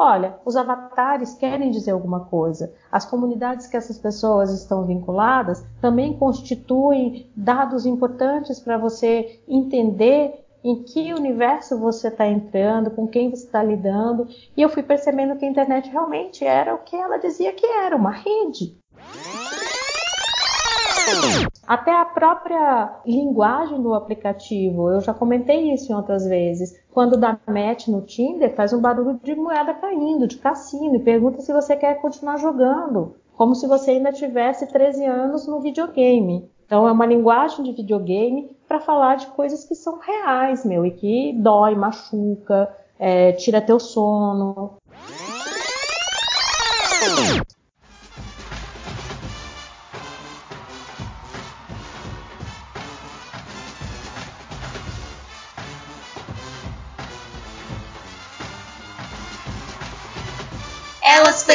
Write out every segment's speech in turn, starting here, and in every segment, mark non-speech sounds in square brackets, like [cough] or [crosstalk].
olha, os avatares querem dizer alguma coisa. As comunidades que essas pessoas estão vinculadas também constituem dados importantes para você entender em que universo você está entrando, com quem você está lidando. E eu fui percebendo que a internet realmente era o que ela dizia que era, uma rede. Até a própria linguagem do aplicativo, eu já comentei isso em outras vezes. Quando dá match no Tinder, faz um barulho de moeda caindo, de cassino, e pergunta se você quer continuar jogando, como se você ainda tivesse 13 anos no videogame. Então é uma linguagem de videogame para falar de coisas que são reais, meu, e que dói, machuca, é, tira teu sono.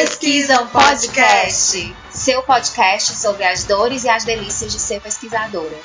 Pesquisam podcast seu podcast sobre as dores e as delícias de ser pesquisadora.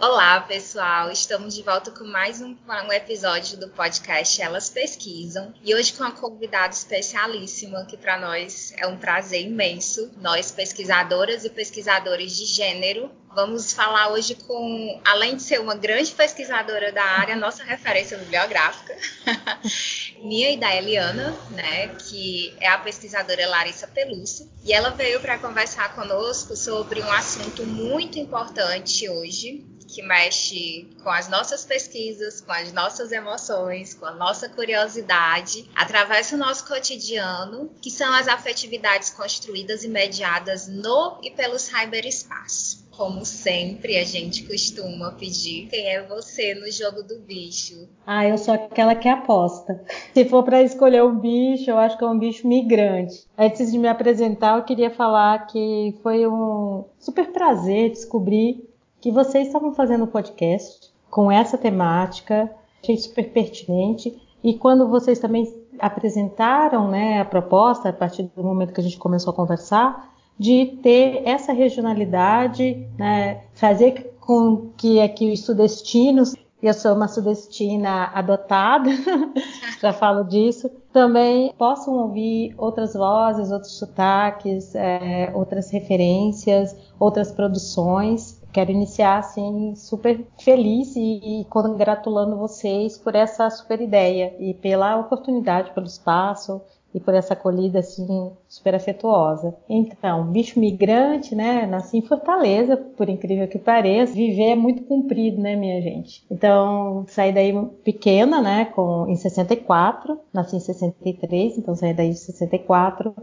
Olá, pessoal! Estamos de volta com mais um, um, episódio do podcast Elas Pesquisam e hoje com uma convidada especialíssima que para nós é um prazer imenso. Nós, pesquisadoras e pesquisadores de gênero, vamos falar hoje com, além de ser uma grande pesquisadora da área, nossa referência bibliográfica, [laughs] minha ideia Eliana, né, que é a pesquisadora Larissa Peluso, e ela veio para conversar conosco sobre um assunto muito importante hoje, que mexe com as nossas pesquisas, com as nossas emoções, com a nossa curiosidade, atravessa o nosso cotidiano, que são as afetividades construídas e mediadas no e pelo cyberespaço. Como sempre, a gente costuma pedir quem é você no jogo do bicho. Ah, eu sou aquela que aposta. [laughs] Se for para escolher um bicho, eu acho que é um bicho migrante. Antes de me apresentar, eu queria falar que foi um super prazer descobrir que vocês estavam fazendo um podcast com essa temática, achei super pertinente. E quando vocês também apresentaram né, a proposta, a partir do momento que a gente começou a conversar, de ter essa regionalidade, né, fazer com que aqui os sudestinos, eu sou uma sudestina adotada, [laughs] já falo disso, também possam ouvir outras vozes, outros sotaques, é, outras referências, outras produções. Quero iniciar assim super feliz e, e, congratulando vocês por essa super ideia e pela oportunidade, pelo espaço e por essa acolhida assim super afetuosa. Então, bicho migrante, né? Nasci em Fortaleza, por incrível que pareça. Viver é muito comprido, né, minha gente? Então, saí daí pequena, né, com em 64, nasci em 63, então saí daí em 64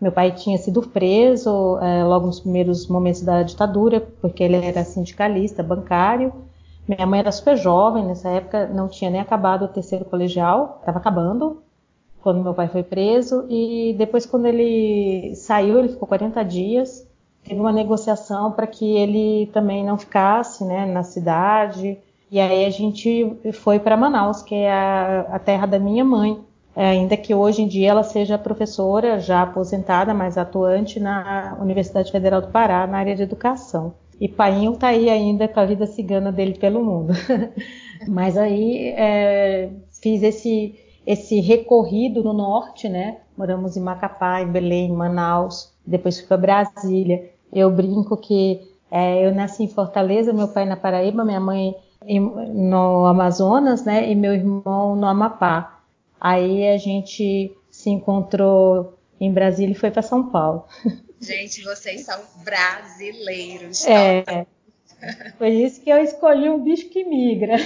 meu pai tinha sido preso é, logo nos primeiros momentos da ditadura, porque ele era sindicalista, bancário. Minha mãe era super jovem, nessa época não tinha nem acabado o terceiro colegial, estava acabando quando meu pai foi preso. E depois, quando ele saiu, ele ficou 40 dias. Teve uma negociação para que ele também não ficasse né, na cidade. E aí a gente foi para Manaus, que é a, a terra da minha mãe. É, ainda que hoje em dia ela seja professora já aposentada, mas atuante na Universidade Federal do Pará, na área de educação. E Painho está aí ainda com a vida cigana dele pelo mundo. [laughs] mas aí é, fiz esse, esse recorrido no norte, né? Moramos em Macapá, em Belém, em Manaus, depois fui para Brasília. Eu brinco que é, eu nasci em Fortaleza, meu pai na Paraíba, minha mãe em, no Amazonas, né? E meu irmão no Amapá. Aí a gente se encontrou em Brasília e foi para São Paulo. Gente, vocês são brasileiros. É. Foi isso que eu escolhi um bicho que migra.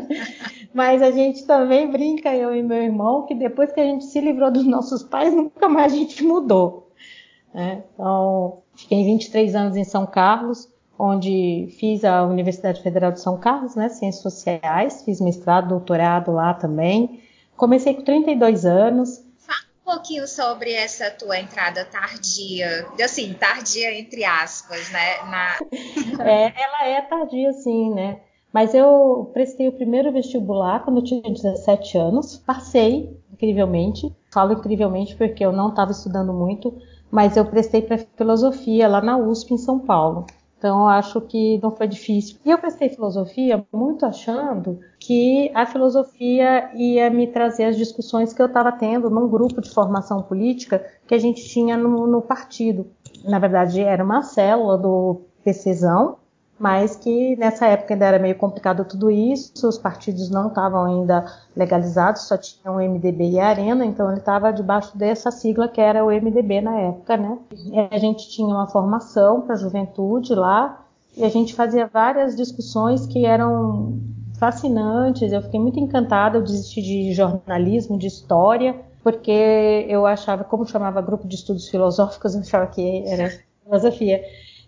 [laughs] Mas a gente também brinca, eu e meu irmão, que depois que a gente se livrou dos nossos pais, nunca mais a gente mudou. É, então, fiquei 23 anos em São Carlos, onde fiz a Universidade Federal de São Carlos, né, Ciências Sociais, fiz mestrado, doutorado lá também. Comecei com 32 anos. Um pouquinho sobre essa tua entrada tardia, assim, tardia entre aspas, né? Na... [laughs] é, ela é tardia, sim, né? Mas eu prestei o primeiro vestibular quando eu tinha 17 anos, passei incrivelmente. Falo incrivelmente porque eu não estava estudando muito, mas eu prestei para filosofia lá na USP em São Paulo. Então, acho que não foi difícil. E eu prestei filosofia muito achando que a filosofia ia me trazer as discussões que eu estava tendo num grupo de formação política que a gente tinha no, no partido. Na verdade, era uma célula do PCzão, mas que nessa época ainda era meio complicado tudo isso, os partidos não estavam ainda legalizados, só tinham o MDB e a Arena, então ele estava debaixo dessa sigla que era o MDB na época, né? E a gente tinha uma formação para a juventude lá, e a gente fazia várias discussões que eram fascinantes, eu fiquei muito encantada, eu desisti de jornalismo, de história, porque eu achava, como chamava grupo de estudos filosóficos, eu achava que era [laughs] filosofia.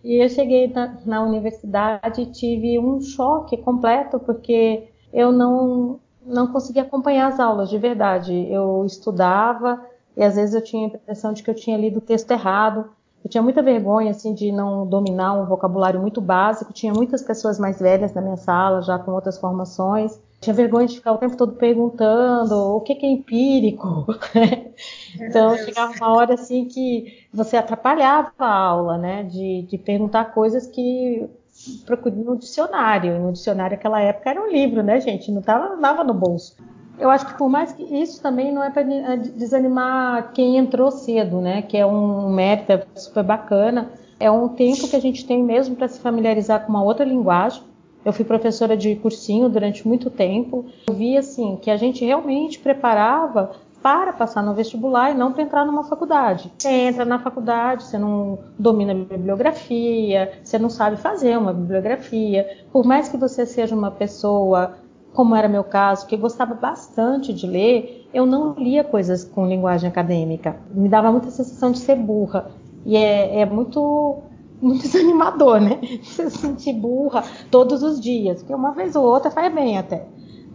E eu cheguei na, na universidade e tive um choque completo, porque eu não, não conseguia acompanhar as aulas de verdade. Eu estudava e às vezes eu tinha a impressão de que eu tinha lido o texto errado. Eu tinha muita vergonha assim de não dominar um vocabulário muito básico. Tinha muitas pessoas mais velhas na minha sala, já com outras formações. Tinha vergonha de ficar o tempo todo perguntando o que, que é empírico. [laughs] então chegava uma hora assim que você atrapalhava a aula, né? De, de perguntar coisas que procurei no dicionário. E no dicionário naquela época era um livro, né, gente? Não estava nada no bolso eu acho que por mais que isso também não é para é desanimar quem entrou cedo, né? Que é um mérito é super bacana. É um tempo que a gente tem mesmo para se familiarizar com uma outra linguagem. Eu fui professora de cursinho durante muito tempo. Eu vi assim que a gente realmente preparava para passar no vestibular e não para entrar numa faculdade. Você entra na faculdade, você não domina a bibliografia, você não sabe fazer uma bibliografia. Por mais que você seja uma pessoa como era meu caso, que gostava bastante de ler, eu não lia coisas com linguagem acadêmica. Me dava muita sensação de ser burra. E é, é muito, muito [laughs] desanimador, né? Se sentir burra todos os dias. Porque uma vez ou outra faz bem até.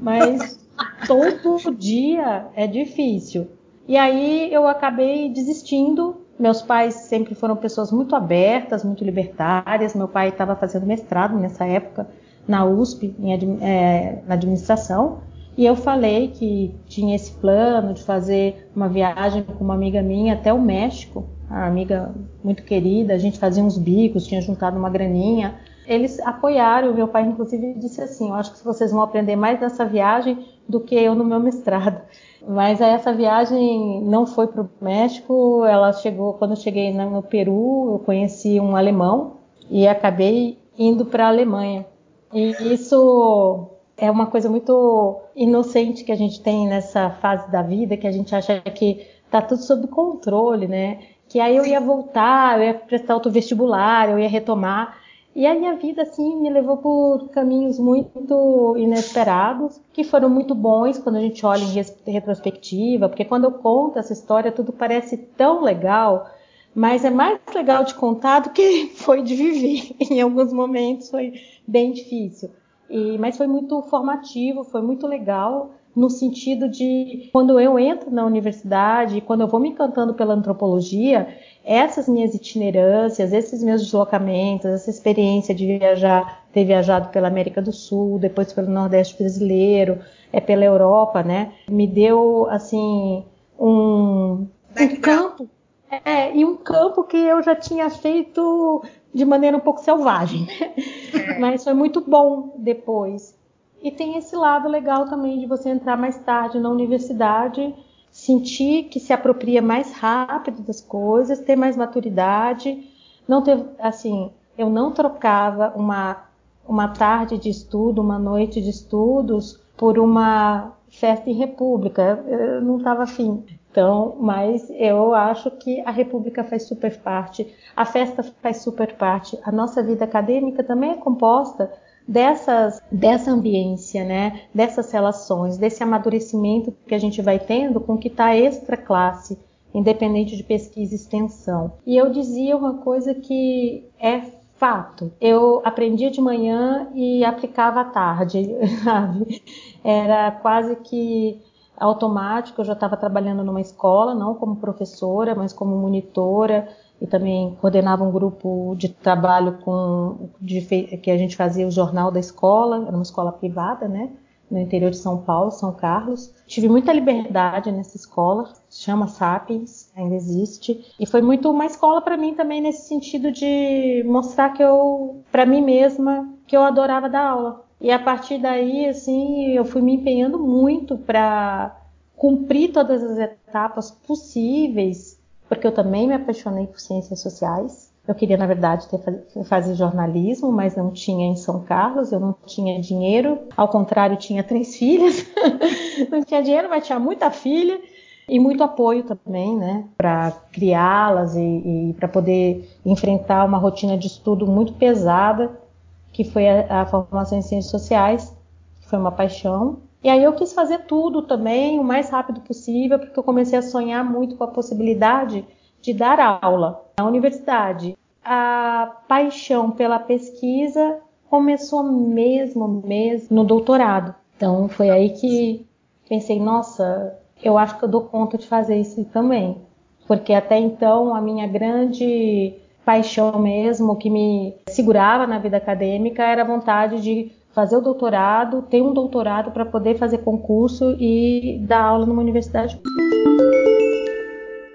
Mas [laughs] todo dia é difícil. E aí eu acabei desistindo. Meus pais sempre foram pessoas muito abertas, muito libertárias. Meu pai estava fazendo mestrado nessa época na USP, em, é, na administração, e eu falei que tinha esse plano de fazer uma viagem com uma amiga minha até o México, uma amiga muito querida, a gente fazia uns bicos, tinha juntado uma graninha. Eles apoiaram, meu pai inclusive disse assim, eu acho que vocês vão aprender mais nessa viagem do que eu no meu mestrado. Mas essa viagem não foi para o México, ela chegou, quando eu cheguei no Peru, eu conheci um alemão e acabei indo para a Alemanha. E isso é uma coisa muito inocente que a gente tem nessa fase da vida, que a gente acha que está tudo sob controle, né? Que aí eu ia voltar, eu ia prestar outro vestibular, eu ia retomar. E a vida, assim, me levou por caminhos muito inesperados, que foram muito bons quando a gente olha em retrospectiva, porque quando eu conto essa história, tudo parece tão legal, mas é mais legal de contar do que [laughs] foi de viver. Em alguns momentos foi bem difícil. E, mas foi muito formativo, foi muito legal no sentido de quando eu entro na universidade, quando eu vou me encantando pela antropologia, essas minhas itinerâncias, esses meus deslocamentos, essa experiência de viajar, ter viajado pela América do Sul, depois pelo Nordeste brasileiro, é pela Europa, né? Me deu assim um, um campo é, e um campo que eu já tinha feito de maneira um pouco selvagem. É. Mas foi muito bom depois. E tem esse lado legal também de você entrar mais tarde na universidade, sentir que se apropria mais rápido das coisas, ter mais maturidade. Não ter, assim, eu não trocava uma, uma tarde de estudo, uma noite de estudos por uma festa em república. Eu não estava afim. Então, mas eu acho que a República faz super parte, a festa faz super parte, a nossa vida acadêmica também é composta dessas, dessa ambiência, né? dessas relações, desse amadurecimento que a gente vai tendo com o que está extra classe, independente de pesquisa e extensão. E eu dizia uma coisa que é fato. Eu aprendia de manhã e aplicava à tarde, [laughs] sabe? Era quase que automático. Eu já estava trabalhando numa escola, não como professora, mas como monitora e também coordenava um grupo de trabalho com de, que a gente fazia o jornal da escola, era uma escola privada, né? no interior de São Paulo, São Carlos. Tive muita liberdade nessa escola, chama Sapiens, ainda existe, e foi muito uma escola para mim também nesse sentido de mostrar que eu, para mim mesma, que eu adorava dar aula. E a partir daí, assim, eu fui me empenhando muito para cumprir todas as etapas possíveis, porque eu também me apaixonei por ciências sociais. Eu queria, na verdade, ter, fazer jornalismo, mas não tinha em São Carlos, eu não tinha dinheiro. Ao contrário, tinha três [laughs] filhas. não tinha dinheiro, mas tinha muita filha e muito apoio também, né, para criá-las e, e para poder enfrentar uma rotina de estudo muito pesada, que foi a, a formação em ciências sociais, que foi uma paixão. E aí eu quis fazer tudo também o mais rápido possível, porque eu comecei a sonhar muito com a possibilidade de dar aula na universidade. A paixão pela pesquisa começou mesmo, mesmo no doutorado. Então foi aí que pensei, nossa, eu acho que eu dou conta de fazer isso também. Porque até então a minha grande paixão mesmo, que me segurava na vida acadêmica, era a vontade de fazer o doutorado, ter um doutorado para poder fazer concurso e dar aula numa universidade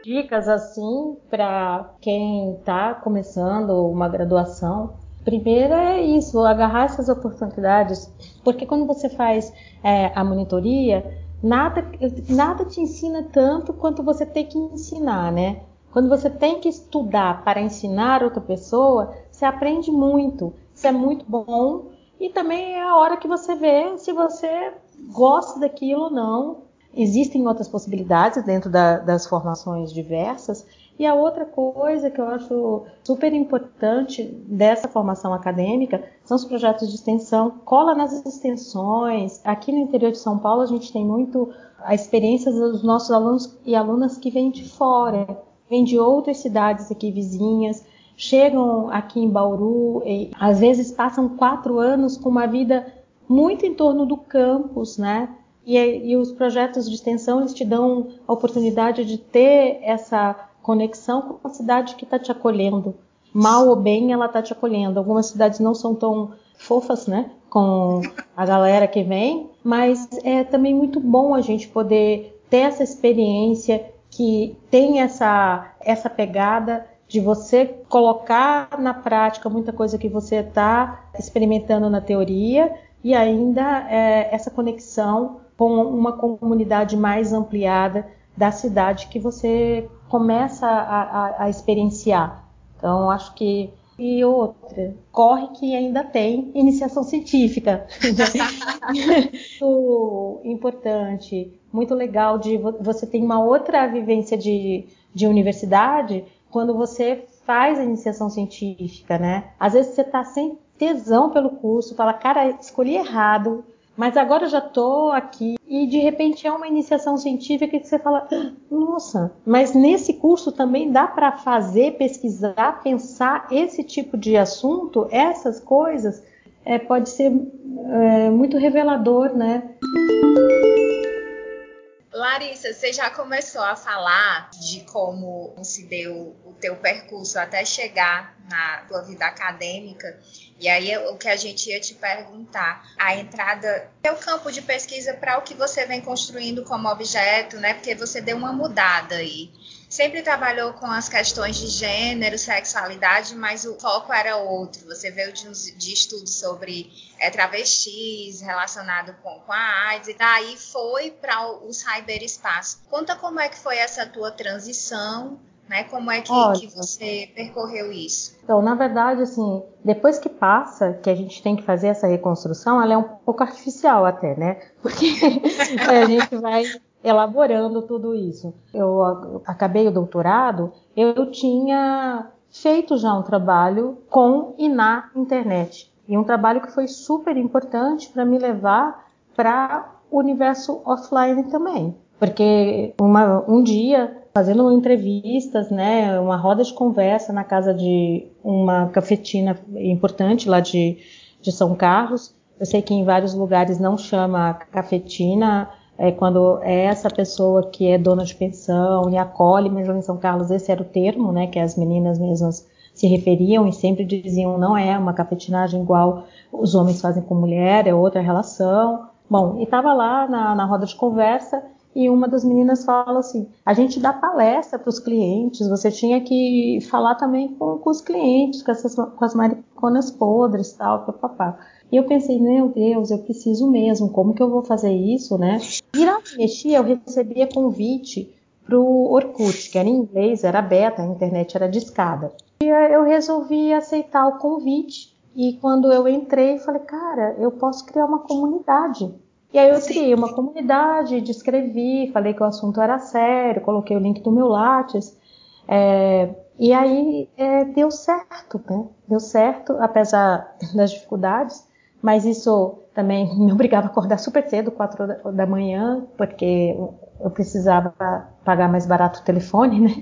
dicas assim para quem está começando uma graduação. Primeiro é isso, agarrar essas oportunidades, porque quando você faz é, a monitoria, nada, nada te ensina tanto quanto você tem que ensinar, né? Quando você tem que estudar para ensinar outra pessoa, você aprende muito, isso é muito bom e também é a hora que você vê se você gosta daquilo ou não Existem outras possibilidades dentro da, das formações diversas. E a outra coisa que eu acho super importante dessa formação acadêmica são os projetos de extensão. Cola nas extensões. Aqui no interior de São Paulo, a gente tem muito a experiência dos nossos alunos e alunas que vêm de fora, vêm de outras cidades aqui vizinhas, chegam aqui em Bauru e às vezes passam quatro anos com uma vida muito em torno do campus, né? E, e os projetos de extensão eles te dão a oportunidade de ter essa conexão com a cidade que está te acolhendo. Mal ou bem, ela está te acolhendo. Algumas cidades não são tão fofas, né? Com a galera que vem, mas é também muito bom a gente poder ter essa experiência que tem essa, essa pegada de você colocar na prática muita coisa que você está experimentando na teoria e ainda é, essa conexão com uma comunidade mais ampliada da cidade que você começa a, a, a experienciar. Então, acho que. E outra, corre que ainda tem iniciação científica. [laughs] muito importante, muito legal de você ter uma outra vivência de, de universidade quando você faz a iniciação científica, né? Às vezes você está sem tesão pelo curso, fala, cara, escolhi errado, mas agora eu já estou aqui e de repente é uma iniciação científica que você fala, nossa, mas nesse curso também dá para fazer, pesquisar, pensar esse tipo de assunto, essas coisas, é, pode ser é, muito revelador, né? Larissa, você já começou a falar de como se deu o teu percurso até chegar na tua vida acadêmica. E aí o que a gente ia te perguntar, a entrada teu campo de pesquisa para o que você vem construindo como objeto, né? Porque você deu uma mudada aí sempre trabalhou com as questões de gênero, sexualidade, mas o foco era outro. Você veio de, de estudos sobre é, travestis relacionado com, com a AIDS, e daí foi para o, o cyberespaço. Conta como é que foi essa tua transição, né? Como é que, que, você percorreu isso? Então, na verdade, assim, depois que passa, que a gente tem que fazer essa reconstrução, ela é um pouco artificial até, né? Porque [laughs] a gente vai elaborando tudo isso. Eu acabei o doutorado, eu tinha feito já um trabalho com e na internet. E um trabalho que foi super importante para me levar para o universo offline também. Porque uma, um dia, fazendo entrevistas, né, uma roda de conversa na casa de uma cafetina importante lá de, de São Carlos, eu sei que em vários lugares não chama cafetina, é quando é essa pessoa que é dona de pensão e acolhe, mesmo em São Carlos esse era o termo, né, que as meninas mesmas se referiam e sempre diziam não é uma cafetinagem igual os homens fazem com mulher, é outra relação. Bom, e estava lá na, na roda de conversa e uma das meninas fala assim: a gente dá palestra para os clientes, você tinha que falar também com, com os clientes, com, essas, com as mariconas podres, tal, papapá. E eu pensei, meu Deus, eu preciso mesmo, como que eu vou fazer isso, né? E na mexia, eu recebia convite para o Orkut, que era em inglês, era beta, a internet era discada. E eu resolvi aceitar o convite. E quando eu entrei, falei, cara, eu posso criar uma comunidade e aí eu criei uma comunidade, descrevi, falei que o assunto era sério, coloquei o link do meu Lattes. É, e aí é, deu certo, né? Deu certo, apesar [laughs] das dificuldades, mas isso também [laughs] me obrigava a acordar super cedo, quatro da manhã, porque eu precisava pagar mais barato o telefone, né?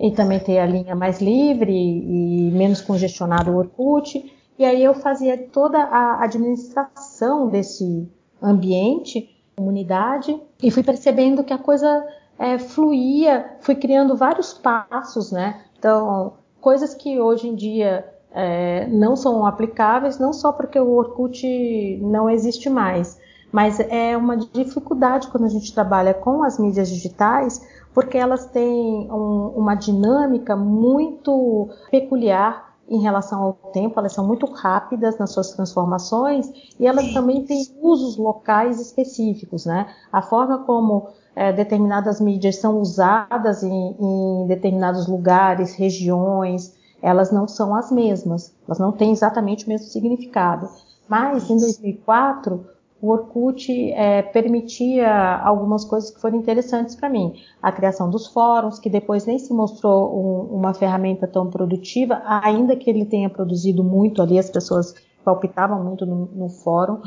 E também ter a linha mais livre e menos congestionado o Orkut. E aí eu fazia toda a administração desse ambiente, comunidade, e fui percebendo que a coisa é, fluía, fui criando vários passos, né? Então, coisas que hoje em dia é, não são aplicáveis, não só porque o Orkut não existe mais, mas é uma dificuldade quando a gente trabalha com as mídias digitais, porque elas têm um, uma dinâmica muito peculiar em relação ao tempo, elas são muito rápidas nas suas transformações e elas também têm usos locais específicos, né? A forma como é, determinadas mídias são usadas em, em determinados lugares, regiões, elas não são as mesmas, elas não têm exatamente o mesmo significado. Mas em 2004 o Orkut é, permitia algumas coisas que foram interessantes para mim. A criação dos fóruns, que depois nem se mostrou um, uma ferramenta tão produtiva, ainda que ele tenha produzido muito ali, as pessoas palpitavam muito no, no fórum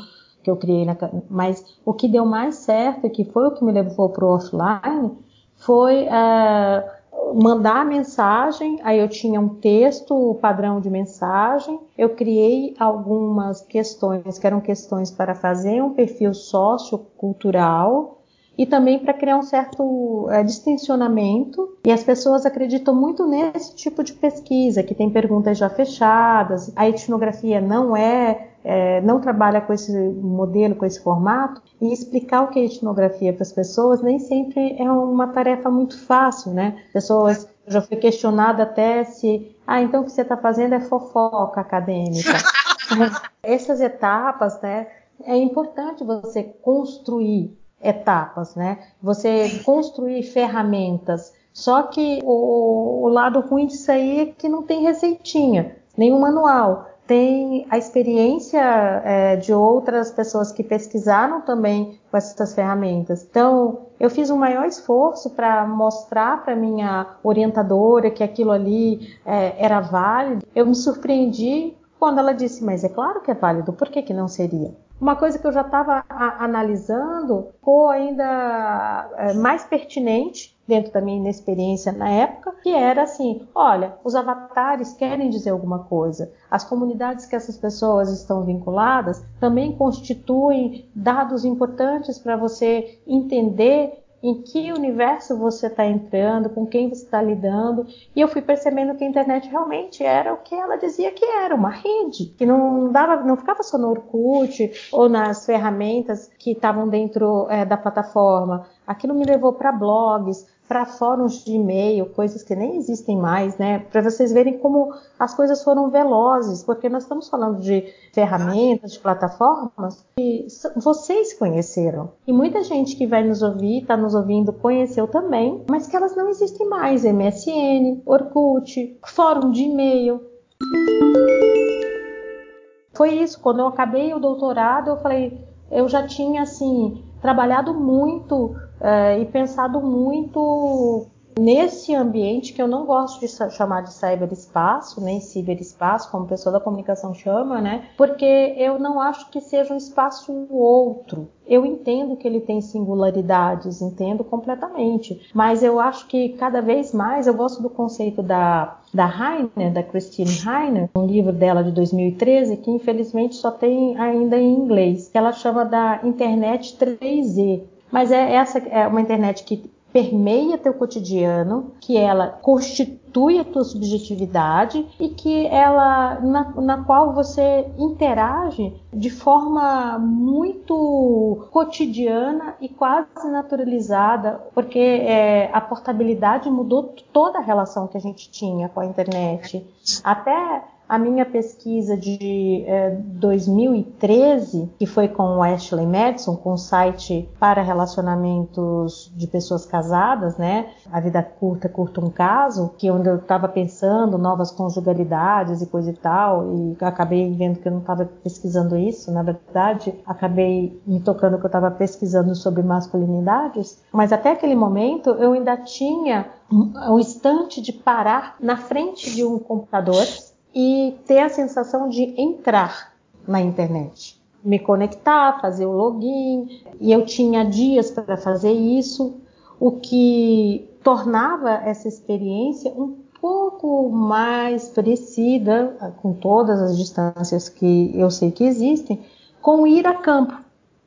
que eu criei, na, mas o que deu mais certo, que foi o que me levou para o offline, foi é, mandar a mensagem, aí eu tinha um texto padrão de mensagem, eu criei algumas questões que eram questões para fazer um perfil sociocultural e também para criar um certo é, distensionamento. E as pessoas acreditam muito nesse tipo de pesquisa, que tem perguntas já fechadas, a etnografia não é é, não trabalha com esse modelo, com esse formato, e explicar o que é etnografia para as pessoas nem sempre é uma tarefa muito fácil, né? Pessoas, já fui questionada até se, ah, então o que você está fazendo é fofoca acadêmica. [laughs] Essas etapas, né? É importante você construir etapas, né? Você construir ferramentas. Só que o, o lado ruim disso aí é que não tem receitinha, nenhum manual tem a experiência é, de outras pessoas que pesquisaram também com essas ferramentas. Então, eu fiz um maior esforço para mostrar para minha orientadora que aquilo ali é, era válido. Eu me surpreendi quando ela disse, mas é claro que é válido, por que, que não seria? Uma coisa que eu já estava analisando ficou ainda é, mais pertinente dentro da minha inexperiência na época, que era assim: olha, os avatares querem dizer alguma coisa. As comunidades que essas pessoas estão vinculadas também constituem dados importantes para você entender em que universo você está entrando, com quem você está lidando. E eu fui percebendo que a internet realmente era o que ela dizia que era, uma rede, que não dava, não ficava só no Orkut ou nas ferramentas que estavam dentro é, da plataforma. Aquilo me levou para blogs, para fóruns de e-mail, coisas que nem existem mais, né? Para vocês verem como as coisas foram velozes, porque nós estamos falando de ferramentas, de plataformas que vocês conheceram. E muita gente que vai nos ouvir, está nos ouvindo, conheceu também, mas que elas não existem mais. MSN, Orkut, fórum de e-mail. Foi isso, quando eu acabei o doutorado, eu falei, eu já tinha assim trabalhado muito uh, e pensado muito nesse ambiente que eu não gosto de chamar de cyberespaço, nem ciberespaço, como pessoa da comunicação chama, né? Porque eu não acho que seja um espaço outro. Eu entendo que ele tem singularidades, entendo completamente, mas eu acho que cada vez mais eu gosto do conceito da da Heiner, da Christine Heiner, um livro dela de 2013 que infelizmente só tem ainda em inglês, ela chama da internet 3E, mas é essa é uma internet que permeia teu cotidiano, que ela constitui a tua subjetividade e que ela na, na qual você interage de forma muito cotidiana e quase naturalizada, porque é, a portabilidade mudou toda a relação que a gente tinha com a internet. Até a minha pesquisa de é, 2013, que foi com o Ashley Madison, com o site para relacionamentos de pessoas casadas, né? A vida curta, curta um caso, que é onde eu estava pensando novas conjugalidades e coisa e tal, e acabei vendo que eu não estava pesquisando isso, na verdade, acabei me tocando que eu estava pesquisando sobre masculinidades, mas até aquele momento eu ainda tinha o instante de parar na frente de um computador e ter a sensação de entrar na internet, me conectar, fazer o login, e eu tinha dias para fazer isso, o que tornava essa experiência um pouco mais parecida, com todas as distâncias que eu sei que existem, com ir a campo.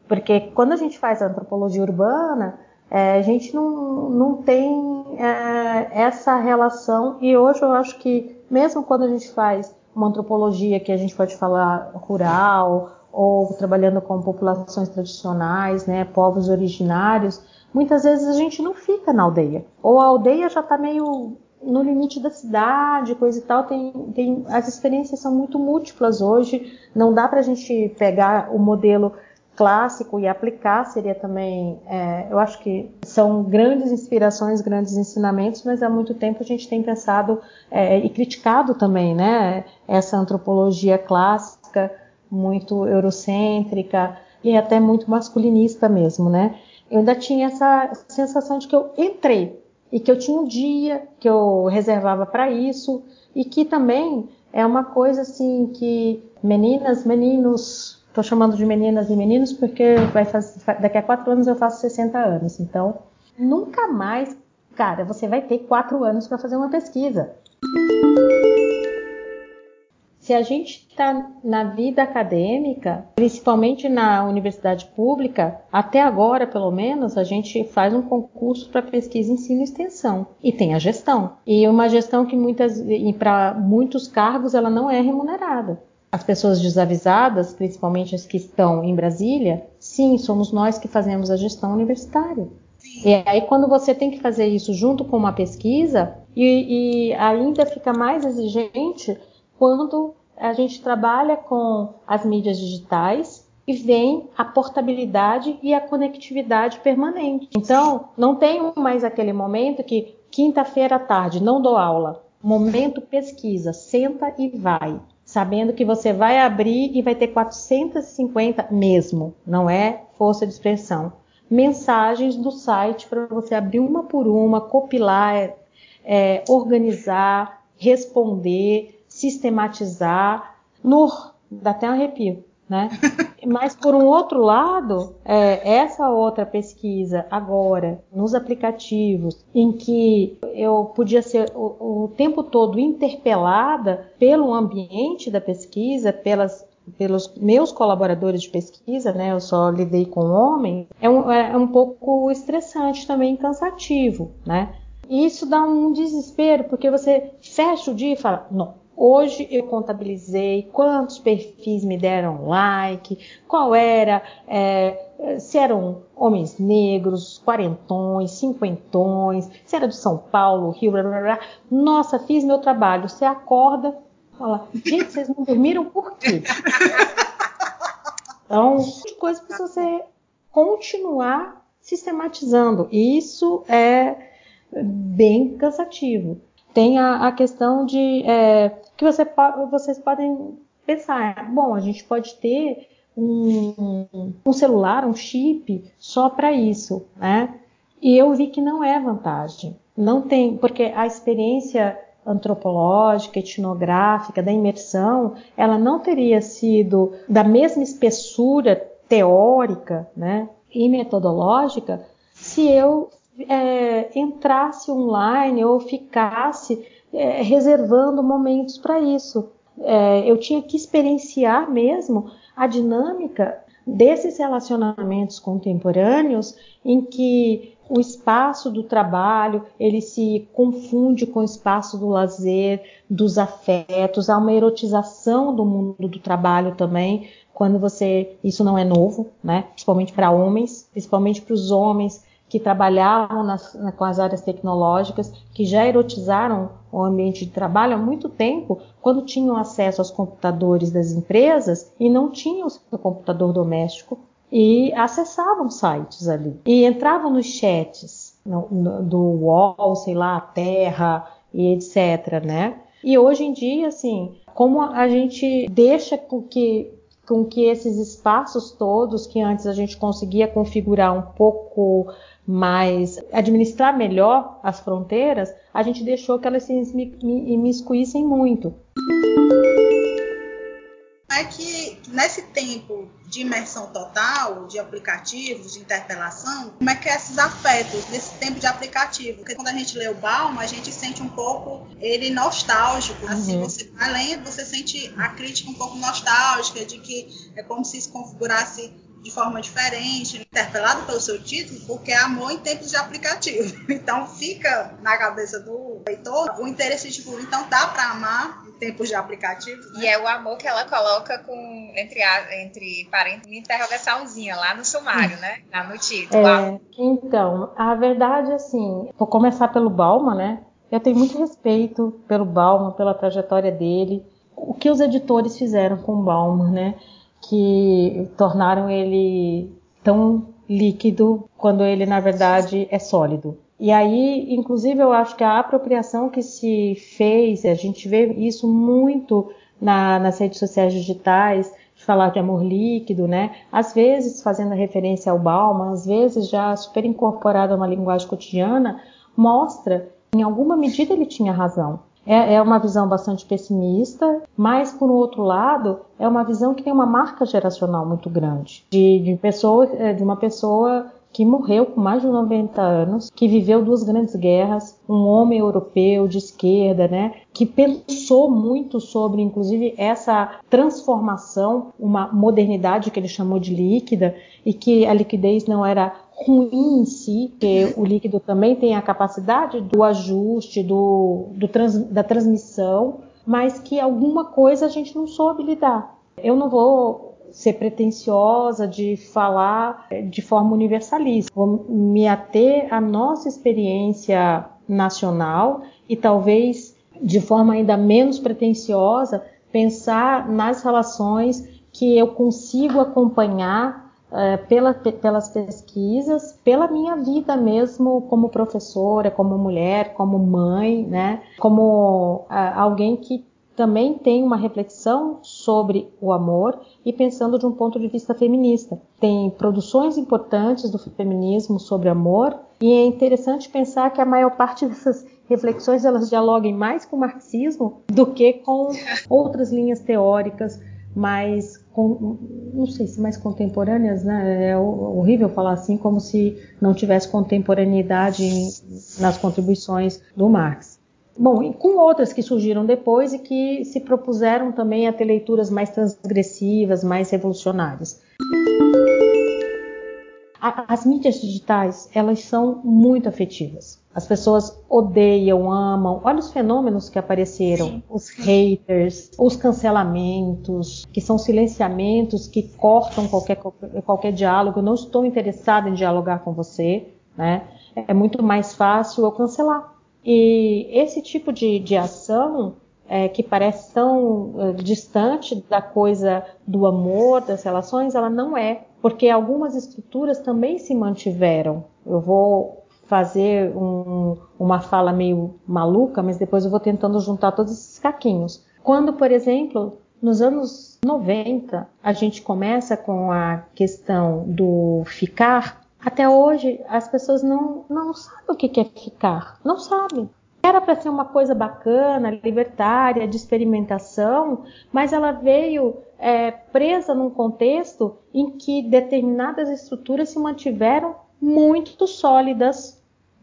Porque quando a gente faz antropologia urbana, é, a gente não, não tem é, essa relação, e hoje eu acho que mesmo quando a gente faz uma antropologia que a gente pode falar rural ou trabalhando com populações tradicionais, né, povos originários, muitas vezes a gente não fica na aldeia. Ou a aldeia já está meio no limite da cidade, coisa e tal. Tem, tem, as experiências são muito múltiplas hoje. Não dá para a gente pegar o modelo clássico e aplicar seria também, é, eu acho que são grandes inspirações, grandes ensinamentos, mas há muito tempo a gente tem pensado é, e criticado também, né, essa antropologia clássica, muito eurocêntrica e até muito masculinista mesmo, né. Eu ainda tinha essa sensação de que eu entrei e que eu tinha um dia que eu reservava para isso e que também é uma coisa assim que meninas, meninos, Estou chamando de meninas e meninos porque vai fazer, daqui a quatro anos eu faço 60 anos. Então, nunca mais, cara, você vai ter quatro anos para fazer uma pesquisa. Se a gente está na vida acadêmica, principalmente na universidade pública, até agora, pelo menos, a gente faz um concurso para pesquisa, ensino e extensão. E tem a gestão. E uma gestão que muitas, para muitos cargos, ela não é remunerada as pessoas desavisadas, principalmente as que estão em Brasília, sim, somos nós que fazemos a gestão universitária. E aí, quando você tem que fazer isso junto com uma pesquisa, e, e ainda fica mais exigente quando a gente trabalha com as mídias digitais e vem a portabilidade e a conectividade permanente. Então, não tem mais aquele momento que quinta-feira à tarde não dou aula. Momento pesquisa, senta e vai sabendo que você vai abrir e vai ter 450 mesmo, não é força de expressão. Mensagens do site para você abrir uma por uma, copilar, é, organizar, responder, sistematizar. No, dá até um arrepio né? Mas por um outro lado, é, essa outra pesquisa agora nos aplicativos, em que eu podia ser o, o tempo todo interpelada pelo ambiente da pesquisa, pelas pelos meus colaboradores de pesquisa, né, eu só lidei com homens, é um, é um pouco estressante também, cansativo, né? E isso dá um desespero, porque você fecha o dia e fala, não, Hoje eu contabilizei quantos perfis me deram like, qual era, é, se eram homens negros, quarentões, cinquentões, se era de São Paulo, Rio, blá, blá, blá. Nossa, fiz meu trabalho. Você acorda, fala, gente, vocês não dormiram por quê? [laughs] Então, coisa para você continuar sistematizando. Isso é bem cansativo. Tem a, a questão de é, que você, vocês podem pensar, bom, a gente pode ter um, um celular, um chip só para isso, né? E eu vi que não é vantagem. Não tem, porque a experiência antropológica, etnográfica, da imersão, ela não teria sido da mesma espessura teórica, né, e metodológica se eu é, entrasse online ou ficasse é, reservando momentos para isso. É, eu tinha que experienciar mesmo a dinâmica desses relacionamentos contemporâneos em que o espaço do trabalho ele se confunde com o espaço do lazer, dos afetos, há uma erotização do mundo do trabalho também, quando você isso não é novo, né? Principalmente para homens, principalmente para os homens que trabalhavam nas, com as áreas tecnológicas, que já erotizaram o ambiente de trabalho há muito tempo, quando tinham acesso aos computadores das empresas e não tinham o seu computador doméstico e acessavam sites ali e entravam nos chats do UOL, sei lá, Terra e etc, né? E hoje em dia, assim, como a gente deixa com que com que esses espaços todos que antes a gente conseguia configurar um pouco mais, administrar melhor as fronteiras, a gente deixou que elas se imiscuíssem muito. É que nesse tempo de imersão total, de aplicativos, de interpelação, como é que é esses afetos nesse tempo de aplicativo? Porque quando a gente lê o Balma, a gente sente um pouco ele nostálgico. Assim, uhum. você vai lendo, você sente a crítica um pouco nostálgica, de que é como se se configurasse de forma diferente, interpelado pelo seu título, porque é amor em tempos de aplicativo. [laughs] Então fica na cabeça do leitor o interesse de tipo, então dá para amar em tempos de aplicativo. Né? E é o amor que ela coloca com entre a, entre parênteses, uma interrogaçãozinha lá no sumário, né? Lá no título. É, então, a verdade assim, vou começar pelo Balma, né? Eu tenho muito respeito pelo Balma, pela trajetória dele. O que os editores fizeram com o Balma, né? Que tornaram ele tão líquido quando ele na verdade é sólido. E aí, inclusive, eu acho que a apropriação que se fez, a gente vê isso muito na, nas redes sociais digitais, de falar de amor líquido, né? Às vezes fazendo referência ao Bauman, às vezes já super incorporado a uma linguagem cotidiana, mostra, em alguma medida ele tinha razão. É, é uma visão bastante pessimista, mas, por outro lado, é uma visão que tem uma marca geracional muito grande. De, de, pessoa, é, de uma pessoa que morreu com mais de 90 anos, que viveu duas grandes guerras, um homem europeu de esquerda, né, que pensou muito sobre, inclusive, essa transformação, uma modernidade que ele chamou de líquida, e que a liquidez não era ruim em si, porque o líquido também tem a capacidade do ajuste, do, do trans, da transmissão, mas que alguma coisa a gente não soube lidar. Eu não vou ser pretensiosa de falar de forma universalista, vou me ater à nossa experiência nacional e talvez de forma ainda menos pretensiosa pensar nas relações que eu consigo acompanhar é, pela, pelas pesquisas, pela minha vida mesmo como professora, como mulher, como mãe, né? Como uh, alguém que também tem uma reflexão sobre o amor e pensando de um ponto de vista feminista. Tem produções importantes do feminismo sobre amor e é interessante pensar que a maior parte dessas reflexões elas dialoguem mais com o marxismo do que com [laughs] outras linhas teóricas mais não sei se mais contemporâneas, né? É horrível falar assim, como se não tivesse contemporaneidade nas contribuições do Marx. Bom, e com outras que surgiram depois e que se propuseram também a ter leituras mais transgressivas, mais revolucionárias. As mídias digitais, elas são muito afetivas. As pessoas odeiam, amam. Olha os fenômenos que apareceram: Sim. os haters, os cancelamentos, que são silenciamentos que cortam qualquer, qualquer diálogo. Eu não estou interessada em dialogar com você, né? É muito mais fácil eu cancelar. E esse tipo de, de ação é, que parece tão é, distante da coisa do amor, das relações, ela não é, porque algumas estruturas também se mantiveram. Eu vou fazer um, uma fala meio maluca, mas depois eu vou tentando juntar todos esses caquinhos. Quando, por exemplo, nos anos 90, a gente começa com a questão do ficar, até hoje as pessoas não, não sabem o que é ficar, não sabem. Era para ser uma coisa bacana, libertária, de experimentação, mas ela veio é, presa num contexto em que determinadas estruturas se mantiveram muito sólidas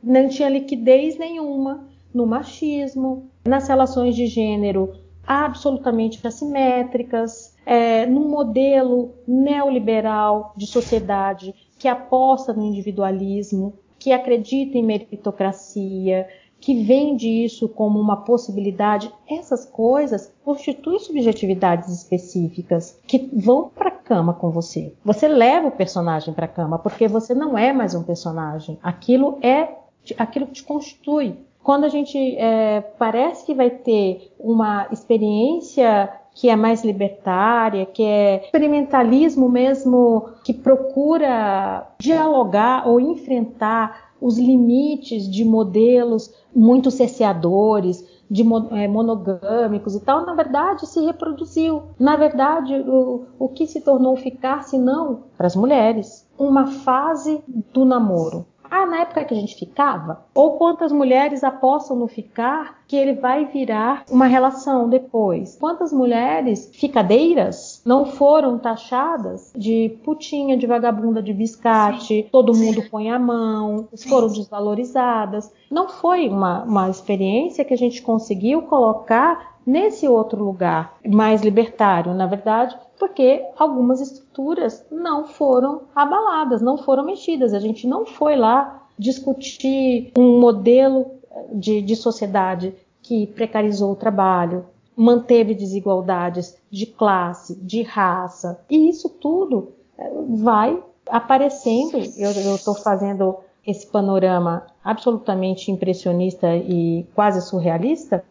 não tinha liquidez nenhuma no machismo, nas relações de gênero absolutamente assimétricas, é, num modelo neoliberal de sociedade que aposta no individualismo, que acredita em meritocracia, que vende isso como uma possibilidade, essas coisas constituem subjetividades específicas que vão para a cama com você. Você leva o personagem para a cama porque você não é mais um personagem. Aquilo é aquilo que te constitui. Quando a gente é, parece que vai ter uma experiência que é mais libertária, que é experimentalismo mesmo, que procura dialogar ou enfrentar os limites de modelos muito cerceadores, de é, monogâmicos e tal, na verdade se reproduziu. Na verdade, o, o que se tornou ficar, se não, para as mulheres, uma fase do namoro. Ah, na época que a gente ficava? Ou quantas mulheres apostam no ficar que ele vai virar uma relação depois? Quantas mulheres ficadeiras não foram taxadas de putinha, de vagabunda de biscate, Sim. todo mundo põe a mão, foram desvalorizadas? Não foi uma, uma experiência que a gente conseguiu colocar nesse outro lugar mais libertário, na verdade, porque algumas estruturas não foram abaladas, não foram mexidas. A gente não foi lá discutir um modelo de, de sociedade que precarizou o trabalho, manteve desigualdades de classe, de raça, e isso tudo eh, vai aparecendo. Eu estou fazendo esse panorama absolutamente impressionista e quase surrealista,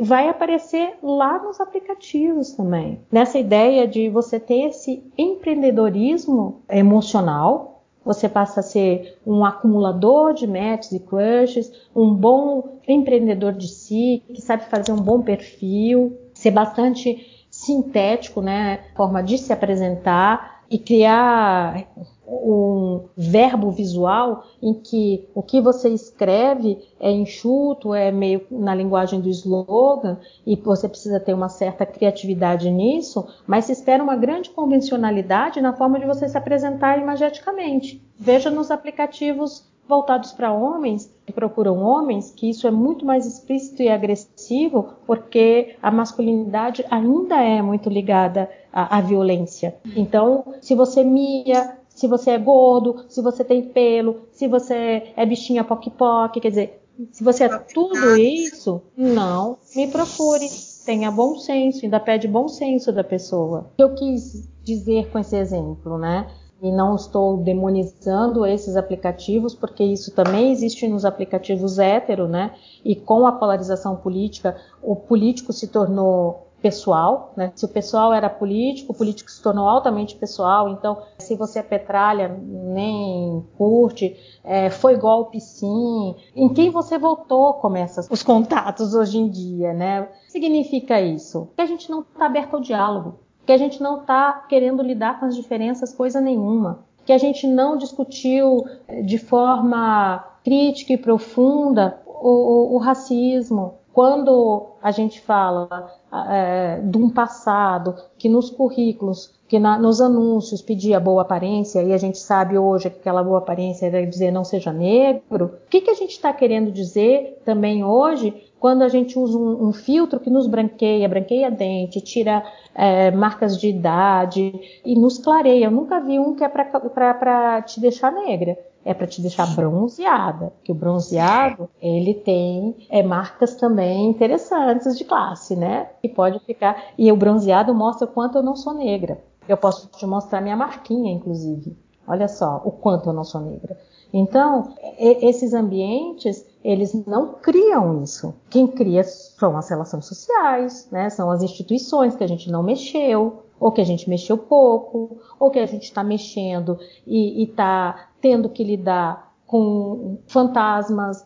vai aparecer lá nos aplicativos também. Nessa ideia de você ter esse empreendedorismo emocional, você passa a ser um acumulador de matches e crushes, um bom empreendedor de si, que sabe fazer um bom perfil, ser bastante sintético, né, forma de se apresentar e criar um verbo visual em que o que você escreve é enxuto, é meio na linguagem do slogan, e você precisa ter uma certa criatividade nisso, mas se espera uma grande convencionalidade na forma de você se apresentar imageticamente. Veja nos aplicativos voltados para homens, que procuram homens, que isso é muito mais explícito e agressivo, porque a masculinidade ainda é muito ligada à, à violência. Então, se você mia, se você é gordo, se você tem pelo, se você é bichinha poc-poc, quer dizer, se você é tudo isso, não me procure. Tenha bom senso, ainda pede bom senso da pessoa. O que eu quis dizer com esse exemplo, né? E não estou demonizando esses aplicativos, porque isso também existe nos aplicativos hétero, né? E com a polarização política, o político se tornou pessoal, né? Se o pessoal era político, o político se tornou altamente pessoal. Então, se você é petralha, nem curte, é, foi golpe sim. Em quem você votou começa os contatos hoje em dia, né? Significa isso que a gente não está aberto ao diálogo, que a gente não está querendo lidar com as diferenças coisa nenhuma, que a gente não discutiu é, de forma crítica e profunda o, o, o racismo, quando a gente fala é, de um passado que nos currículos, que na, nos anúncios pedia boa aparência, e a gente sabe hoje que aquela boa aparência era dizer não seja negro, o que, que a gente está querendo dizer também hoje quando a gente usa um, um, filtro que nos branqueia, branqueia dente, tira é, marcas de idade e nos clareia. Eu nunca vi um que é para te deixar negra é para te deixar bronzeada, que o bronzeado ele tem é, marcas também interessantes de classe, né? Que pode ficar e o bronzeado mostra o quanto eu não sou negra. Eu posso te mostrar minha marquinha, inclusive. Olha só o quanto eu não sou negra. Então, esses ambientes, eles não criam isso. Quem cria são as relações sociais, né? são as instituições que a gente não mexeu, ou que a gente mexeu pouco, ou que a gente está mexendo e está tendo que lidar com fantasmas,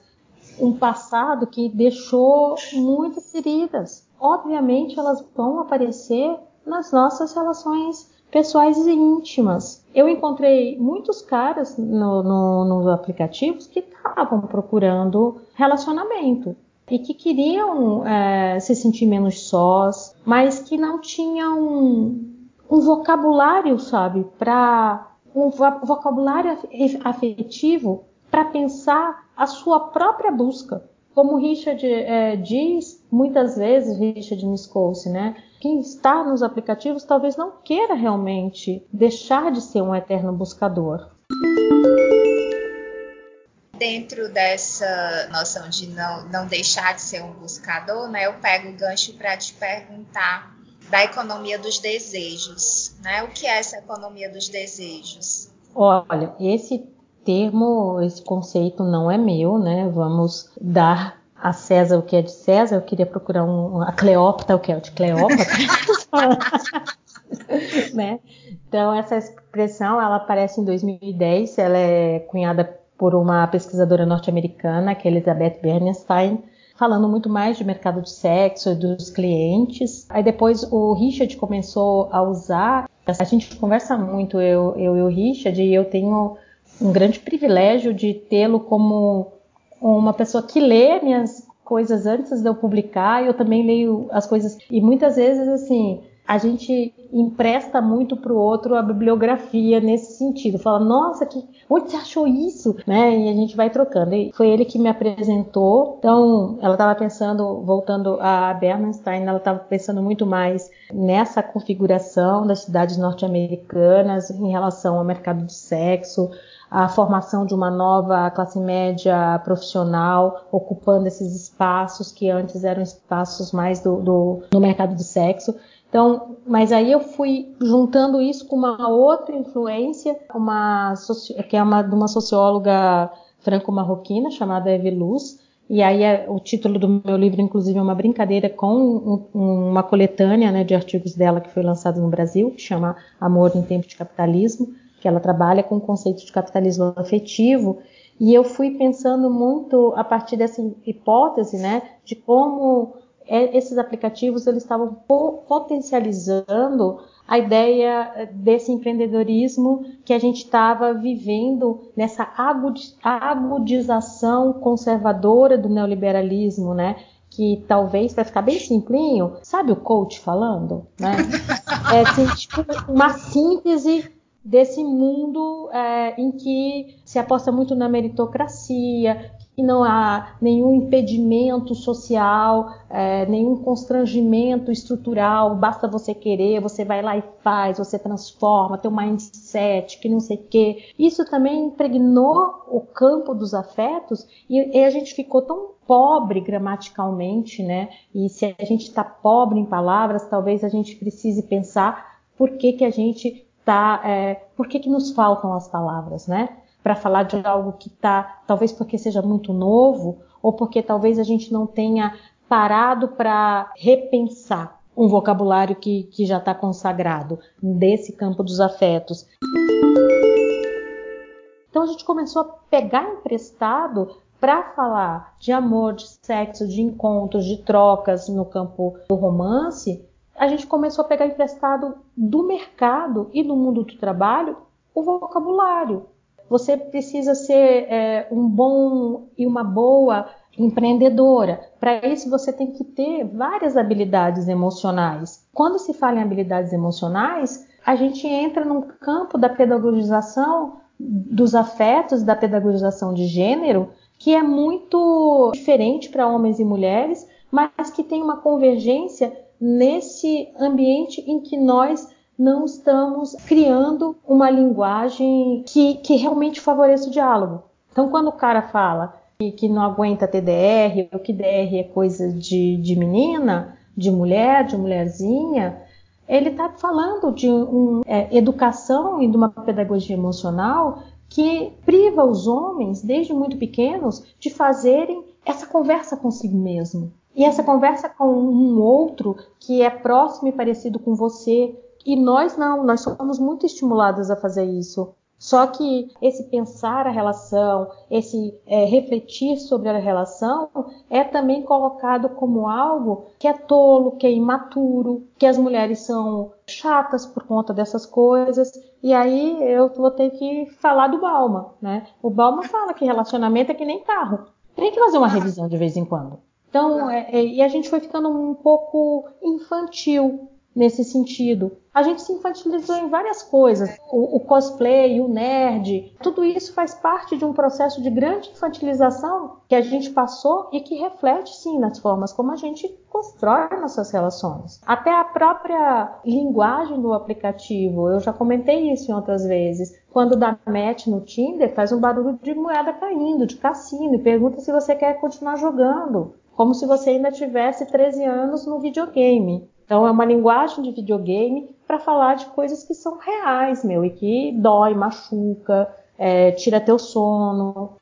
um passado que deixou muitas feridas. Obviamente, elas vão aparecer nas nossas relações pessoais e íntimas. Eu encontrei muitos caras no, no, nos aplicativos que estavam procurando relacionamento e que queriam é, se sentir menos sós, mas que não tinham um, vocabulário, sabe, para um vocabulário afetivo para pensar a sua própria busca. Como Richard é, diz, muitas vezes, Richard Miscouse, né? quem está nos aplicativos talvez não queira realmente deixar de ser um eterno buscador. Dentro dessa noção de não, não deixar de ser um buscador, né, eu pego o gancho para te perguntar da economia dos desejos. Né? O que é essa economia dos desejos? Olha, esse termo, esse conceito não é meu, né? Vamos dar a César o que é de César. Eu queria procurar um, a Cleópatra o que é de Cleópatra. [laughs] né? Então, essa expressão ela aparece em 2010, ela é cunhada por uma pesquisadora norte-americana, que é Elizabeth Bernstein, falando muito mais de mercado de sexo e dos clientes. Aí depois o Richard começou a usar. A gente conversa muito, eu, eu e o Richard, e eu tenho um grande privilégio de tê-lo como uma pessoa que lê minhas coisas antes de eu publicar, e eu também leio as coisas. E muitas vezes, assim, a gente empresta muito para o outro a bibliografia nesse sentido. Fala, nossa, que, onde você achou isso? Né? E a gente vai trocando. E foi ele que me apresentou. Então, ela estava pensando, voltando a Bernstein, ela estava pensando muito mais nessa configuração das cidades norte-americanas em relação ao mercado de sexo, a formação de uma nova classe média profissional, ocupando esses espaços que antes eram espaços mais do, do, do mercado de sexo. Então, mas aí eu fui juntando isso com uma outra influência, uma que é uma de uma socióloga franco-marroquina chamada Eve Luz. E aí é, o título do meu livro, inclusive, é uma brincadeira com um, uma coletânea né, de artigos dela que foi lançada no Brasil, que chama Amor em Tempo de Capitalismo, que ela trabalha com o conceito de capitalismo afetivo. E eu fui pensando muito a partir dessa hipótese, né, de como esses aplicativos eles estavam potencializando a ideia desse empreendedorismo que a gente estava vivendo nessa agudização conservadora do neoliberalismo, né? Que talvez, para ficar bem simplinho, sabe o coach falando? Né? [laughs] É assim, tipo, uma síntese desse mundo é, em que se aposta muito na meritocracia, que não há nenhum impedimento social, é, nenhum constrangimento estrutural, basta você querer, você vai lá e faz, você transforma, tem um mindset, que não sei o quê. Isso também impregnou o campo dos afetos e, e a gente ficou tão pobre gramaticalmente, né? E se a gente está pobre em palavras, talvez a gente precise pensar por que, que a gente está, é, por que, que nos faltam as palavras, né? Para falar de algo que está, talvez porque seja muito novo, ou porque talvez a gente não tenha parado para repensar um vocabulário que, que já está consagrado desse campo dos afetos. Então a gente começou a pegar emprestado para falar de amor, de sexo, de encontros, de trocas no campo do romance. A gente começou a pegar emprestado do mercado e do mundo do trabalho o vocabulário, você precisa ser é, um bom e uma boa empreendedora. Para isso, você tem que ter várias habilidades emocionais. Quando se fala em habilidades emocionais, a gente entra no campo da pedagogização dos afetos, da pedagogização de gênero, que é muito diferente para homens e mulheres, mas que tem uma convergência nesse ambiente em que nós não estamos criando uma linguagem que, que realmente favoreça o diálogo. Então, quando o cara fala que, que não aguenta TDR, ou que DR é coisa de, de menina, de mulher, de mulherzinha, ele está falando de uma é, educação e de uma pedagogia emocional que priva os homens, desde muito pequenos, de fazerem essa conversa consigo mesmo. E essa conversa com um outro que é próximo e parecido com você, e nós não, nós somos muito estimulados a fazer isso. Só que esse pensar a relação, esse é, refletir sobre a relação, é também colocado como algo que é tolo, que é imaturo, que as mulheres são chatas por conta dessas coisas. E aí eu vou ter que falar do Balma, né? O Balma fala que relacionamento é que nem carro. Tem que fazer uma revisão de vez em quando. Então, é, é, e a gente foi ficando um pouco infantil nesse sentido. A gente se infantilizou em várias coisas. O, o, cosplay, o nerd, tudo isso faz parte de um processo de grande infantilização que a gente passou e que reflete sim nas formas como a gente constrói nossas relações. Até a própria linguagem do aplicativo, eu já comentei isso em outras vezes. Quando dá match no Tinder, faz um barulho de moeda caindo, de cassino, e pergunta se você quer continuar jogando como se você ainda tivesse 13 anos no videogame. Então é uma linguagem de videogame para falar de coisas que são reais, meu, e que dói, machuca, é, tira teu sono.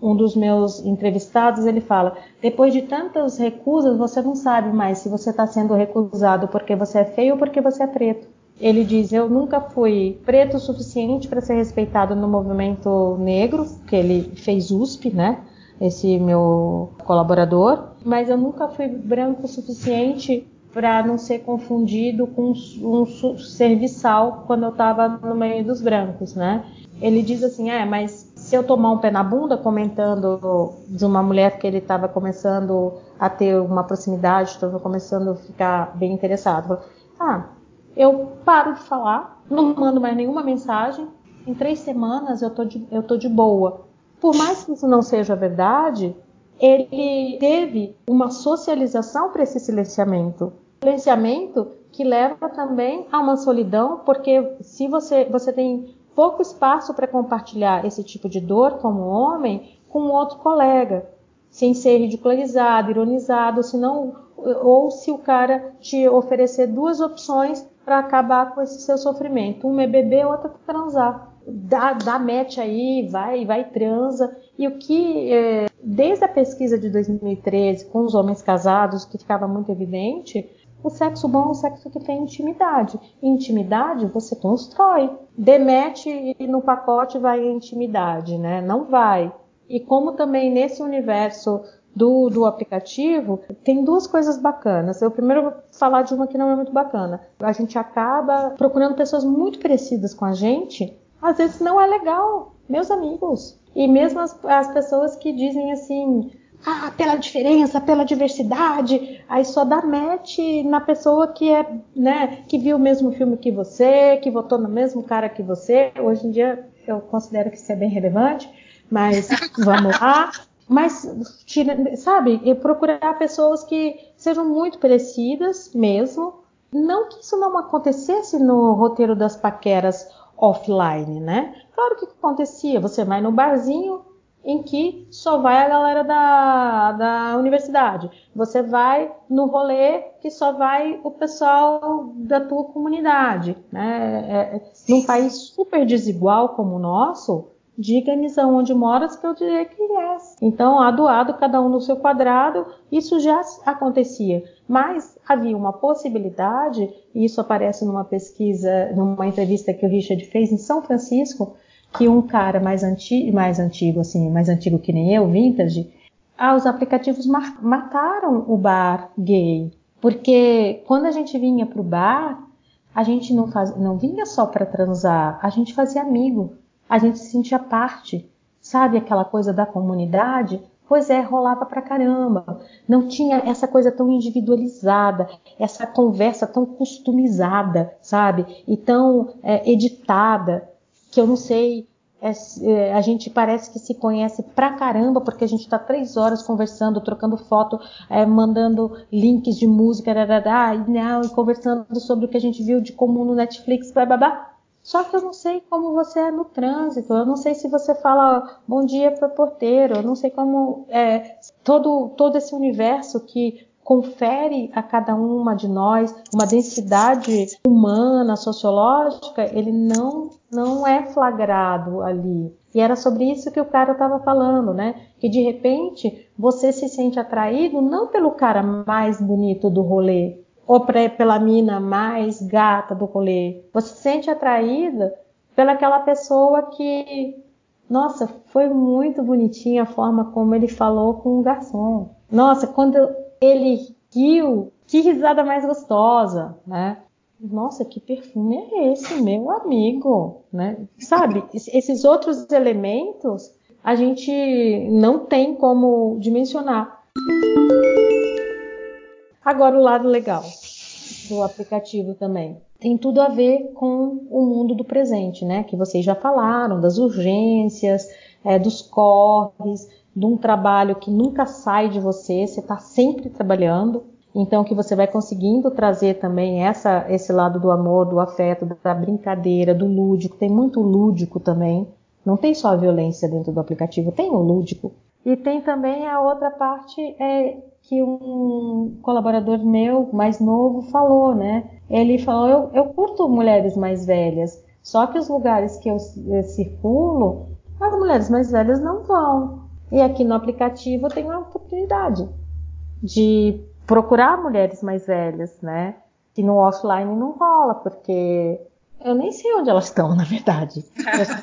Um dos meus entrevistados ele fala: depois de tantas recusas, você não sabe mais se você está sendo recusado porque você é feio ou porque você é preto. Ele diz: Eu nunca fui preto o suficiente para ser respeitado no movimento negro, que ele fez USP, né? Esse meu colaborador, mas eu nunca fui branco o suficiente para não ser confundido com um serviçal quando eu estava no meio dos brancos, né? Ele diz assim, é, mas se eu tomar um pé na bunda, comentando de uma mulher que ele estava começando a ter uma proximidade, estava começando a ficar bem interessado, ah, eu paro de falar, não mando mais nenhuma mensagem, em três semanas eu tô de, eu tô de boa. Por mais que isso não seja verdade, ele teve uma socialização para esse silenciamento. Silenciamento que leva também a uma solidão, porque se você, você tem pouco espaço para compartilhar esse tipo de dor como homem com outro colega, sem ser ridicularizado, ironizado, senão, ou se o cara te oferecer duas opções para acabar com esse seu sofrimento. Uma é beber, outra é transar dá, dá match aí, vai, vai transa. E o que, é, desde a pesquisa de 2013 com os homens casados, que ficava muito evidente, o sexo bom é o sexo que tem intimidade. intimidade você constrói. Demete e no pacote vai intimidade, né? Não vai. E como também nesse universo do, do, aplicativo, tem duas coisas bacanas. Eu primeiro vou falar de uma que não é muito bacana. A gente acaba procurando pessoas muito parecidas com a gente às vezes não é legal, meus amigos. E mesmo as, as pessoas que dizem assim, ah, pela diferença, pela diversidade, aí só dá match na pessoa que é, né, que viu o mesmo filme que você, que votou no mesmo cara que você. Hoje em dia eu considero que isso é bem relevante, mas [laughs] vamos lá. Mas, sabe, procurar pessoas que sejam muito parecidas mesmo. Não que isso não acontecesse no roteiro das paqueras offline, né? Claro que acontecia, você vai no barzinho em que só vai a galera da, da universidade. Você vai no rolê que só vai o pessoal da tua comunidade. Né? É, é num país super desigual como o nosso, diga-me aonde moras que eu direi que é. Então, adoado, cada um no seu quadrado, isso já acontecia. Mas havia uma possibilidade, e isso aparece numa pesquisa, numa entrevista que o Richard fez em São Francisco, que um cara mais, anti, mais antigo, assim, mais antigo que nem eu, vintage, ah, os aplicativos mataram o bar gay. Porque quando a gente vinha para o bar, a gente não, faz, não vinha só para transar, a gente fazia amigo a gente se sentia parte, sabe aquela coisa da comunidade? Pois é, rolava pra caramba. Não tinha essa coisa tão individualizada, essa conversa tão customizada, sabe? E tão é, editada, que eu não sei. É, é, a gente parece que se conhece pra caramba, porque a gente está três horas conversando, trocando foto, é, mandando links de música, dadadá, e, não, e conversando sobre o que a gente viu de comum no Netflix, blá blá blá. Só que eu não sei como você é no trânsito, eu não sei se você fala bom dia para o porteiro, eu não sei como é, todo, todo esse universo que confere a cada uma de nós uma densidade humana, sociológica, ele não, não é flagrado ali. E era sobre isso que o cara estava falando, né? Que de repente você se sente atraído não pelo cara mais bonito do rolê, ou pela mina mais gata do rolê. Você se sente atraída pelaquela pessoa que, nossa, foi muito bonitinha a forma como ele falou com o garçom. Nossa, quando ele riu, que risada mais gostosa, né? Nossa, que perfume é esse, meu amigo, né? Sabe, esses outros elementos a gente não tem como dimensionar. Agora o lado legal do aplicativo também tem tudo a ver com o mundo do presente, né? Que vocês já falaram das urgências, é, dos corres, de um trabalho que nunca sai de você, você está sempre trabalhando. Então que você vai conseguindo trazer também essa, esse lado do amor, do afeto, da brincadeira, do lúdico. Tem muito lúdico também. Não tem só a violência dentro do aplicativo, tem o lúdico. E tem também a outra parte é, que um colaborador meu, mais novo, falou, né? Ele falou: eu, eu curto mulheres mais velhas, só que os lugares que eu, eu circulo, as mulheres mais velhas não vão. E aqui no aplicativo tem uma oportunidade de procurar mulheres mais velhas, né? Que no offline não rola, porque eu nem sei onde elas estão, na verdade.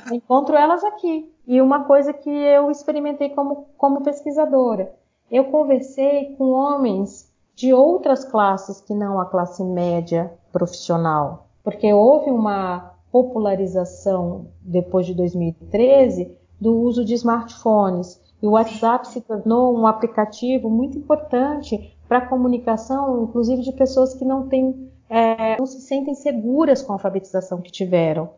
Eu [laughs] encontro elas aqui. E uma coisa que eu experimentei como, como pesquisadora, eu conversei com homens de outras classes que não a classe média profissional, porque houve uma popularização depois de 2013 do uso de smartphones e o WhatsApp se tornou um aplicativo muito importante para a comunicação, inclusive de pessoas que não têm, é, não se sentem seguras com a alfabetização que tiveram.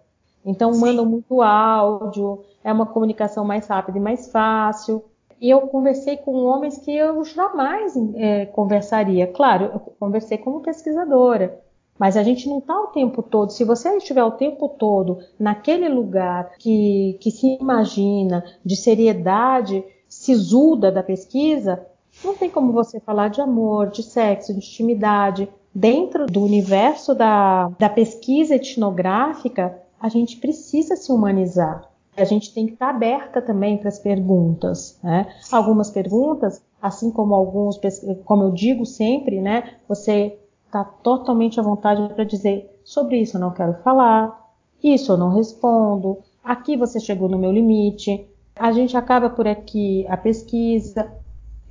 Então Sim. mandam muito áudio, é uma comunicação mais rápida e mais fácil. E eu conversei com homens que eu jamais é, conversaria. Claro, eu conversei como pesquisadora, mas a gente não está o tempo todo. Se você estiver o tempo todo naquele lugar que, que se imagina de seriedade sisuda da pesquisa, não tem como você falar de amor, de sexo, de intimidade. Dentro do universo da, da pesquisa etnográfica, a gente precisa se humanizar. A gente tem que estar aberta também para as perguntas. Né? Algumas perguntas, assim como alguns, como eu digo sempre, né? Você está totalmente à vontade para dizer sobre isso eu não quero falar, isso eu não respondo, aqui você chegou no meu limite. A gente acaba por aqui a pesquisa,